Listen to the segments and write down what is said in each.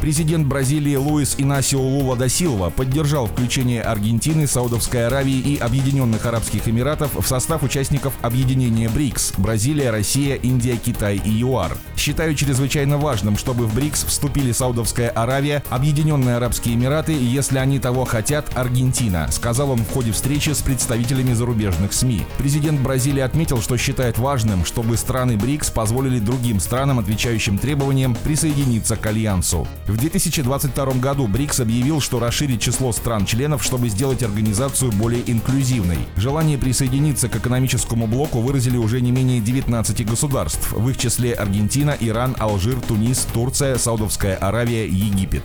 Президент Бразилии Луис Инасио Лула да Силва поддержал включение Аргентины, Саудовской Аравии и Объединенных Арабских Эмиратов в состав участников объединения БРИКС – Бразилия, Россия, Индия, Китай и ЮАР. Считаю чрезвычайно важным, чтобы в БРИКС вступили Саудовская Аравия, Объединенные Арабские Эмираты если они того хотят, Аргентина, сказал он в ходе встречи с представителями зарубежных СМИ. Президент Бразилии отметил, что считает важным, чтобы страны БРИКС позволили другим странам, отвечающим требованиям, присоединиться к Альянсу. В 2022 году БРИКС объявил, что расширит число стран-членов, чтобы сделать организацию более инклюзивной. Желание присоединиться к экономическому блоку выразили уже не менее 19 государств, в их числе Аргентина, Иран, Алжир, Тунис, Турция, Саудовская Аравия, Египет.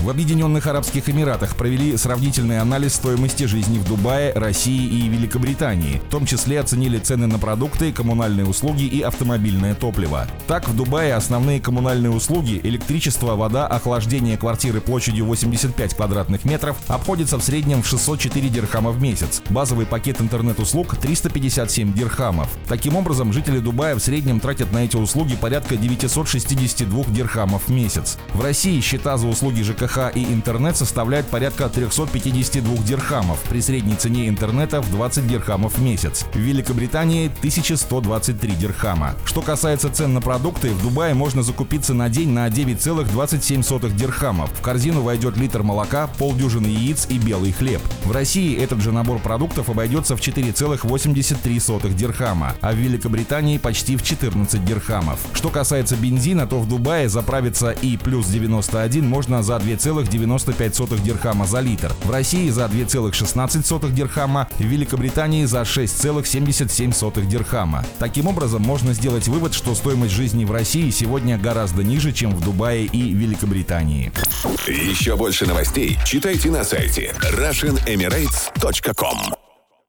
В Объединенных Арабских Эмиратах провели сравнительный анализ стоимости жизни в Дубае, России и Великобритании. В том числе оценили цены на продукты, коммунальные услуги и автомобильное топливо. Так, в Дубае основные коммунальные услуги, электричество, электричество, вода, охлаждение квартиры площадью 85 квадратных метров обходится в среднем в 604 дирхама в месяц. Базовый пакет интернет-услуг 357 дирхамов. Таким образом, жители Дубая в среднем тратят на эти услуги порядка 962 дирхамов в месяц. В России счета за услуги ЖКХ и интернет составляют порядка 352 дирхамов при средней цене интернета в 20 дирхамов в месяц. В Великобритании 1123 дирхама. Что касается цен на продукты, в Дубае можно закупиться на день на 9,2 27 дирхамов. В корзину войдет литр молока, полдюжины яиц и белый хлеб. В России этот же набор продуктов обойдется в 4,83 дирхама, а в Великобритании почти в 14 дирхамов. Что касается бензина, то в Дубае заправиться и плюс 91 можно за 2,95 дирхама за литр. В России за 2,16 дирхама, в Великобритании за 6,77 дирхама. Таким образом, можно сделать вывод, что стоимость жизни в России сегодня гораздо ниже, чем в Дубае и Великобритании. Еще больше новостей читайте на сайте RussianEmirates.com